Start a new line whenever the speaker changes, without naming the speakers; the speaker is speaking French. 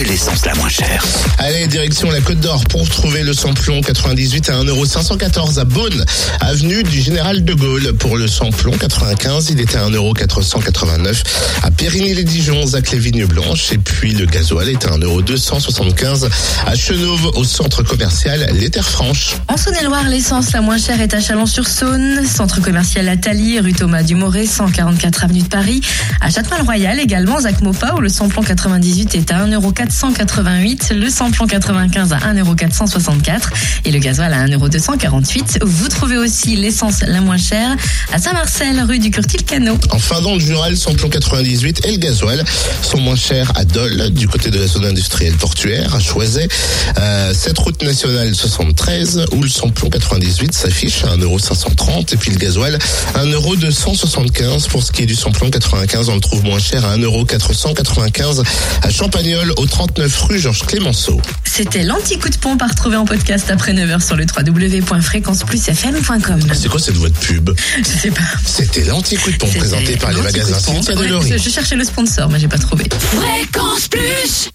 Est l'essence la moins chère
Allez, direction la Côte d'Or pour trouver le samplon 98 à 1,514€ à Beaune, avenue du Général de Gaulle. Pour le samplon 95, il était à 1,489€ à Périgny-les-Dijon, Zac les Vignes Blanches. Et puis le gasoil est à 1,275€ à Chenauve, au centre commercial Les Terres Franches.
En Saône-et-Loire, l'essence la moins chère est à Chalon-sur-Saône, centre commercial Atali, rue Thomas Dumoré, 144 avenue de Paris. À Châtenois-le-Royal également, Zac Mopa, où le samplon 98 est à 1,488€, le samplon 95 à 1,464€ et le gasoil à 1,248€. Vous trouvez aussi l'essence la moins chère à Saint-Marcel, rue du Curtil-Cano.
Enfin, dans le le samplon 98 et le gasoil sont moins chers à Dole, du côté de la zone industrielle portuaire, à Choiset. Euh, cette route nationale 73, où le samplon 98 s'affiche à 1,530€ et puis le gasoil à 1,275€ pour ce qui est du samplon 95, on le trouve moins cher à 1,495€ à Champagnol, au 39 rue Georges Clémenceau.
C'était l'anti-coup de pompe à retrouver en podcast après 9h sur le www.fréquenceplusfm.com.
C'est quoi cette voix de pub?
Je sais pas.
C'était l'anti-coup de pompe présenté par les magasins. Cynthia
Ouais. Je cherchais le sponsor, mais j'ai pas trouvé.
Fréquence Plus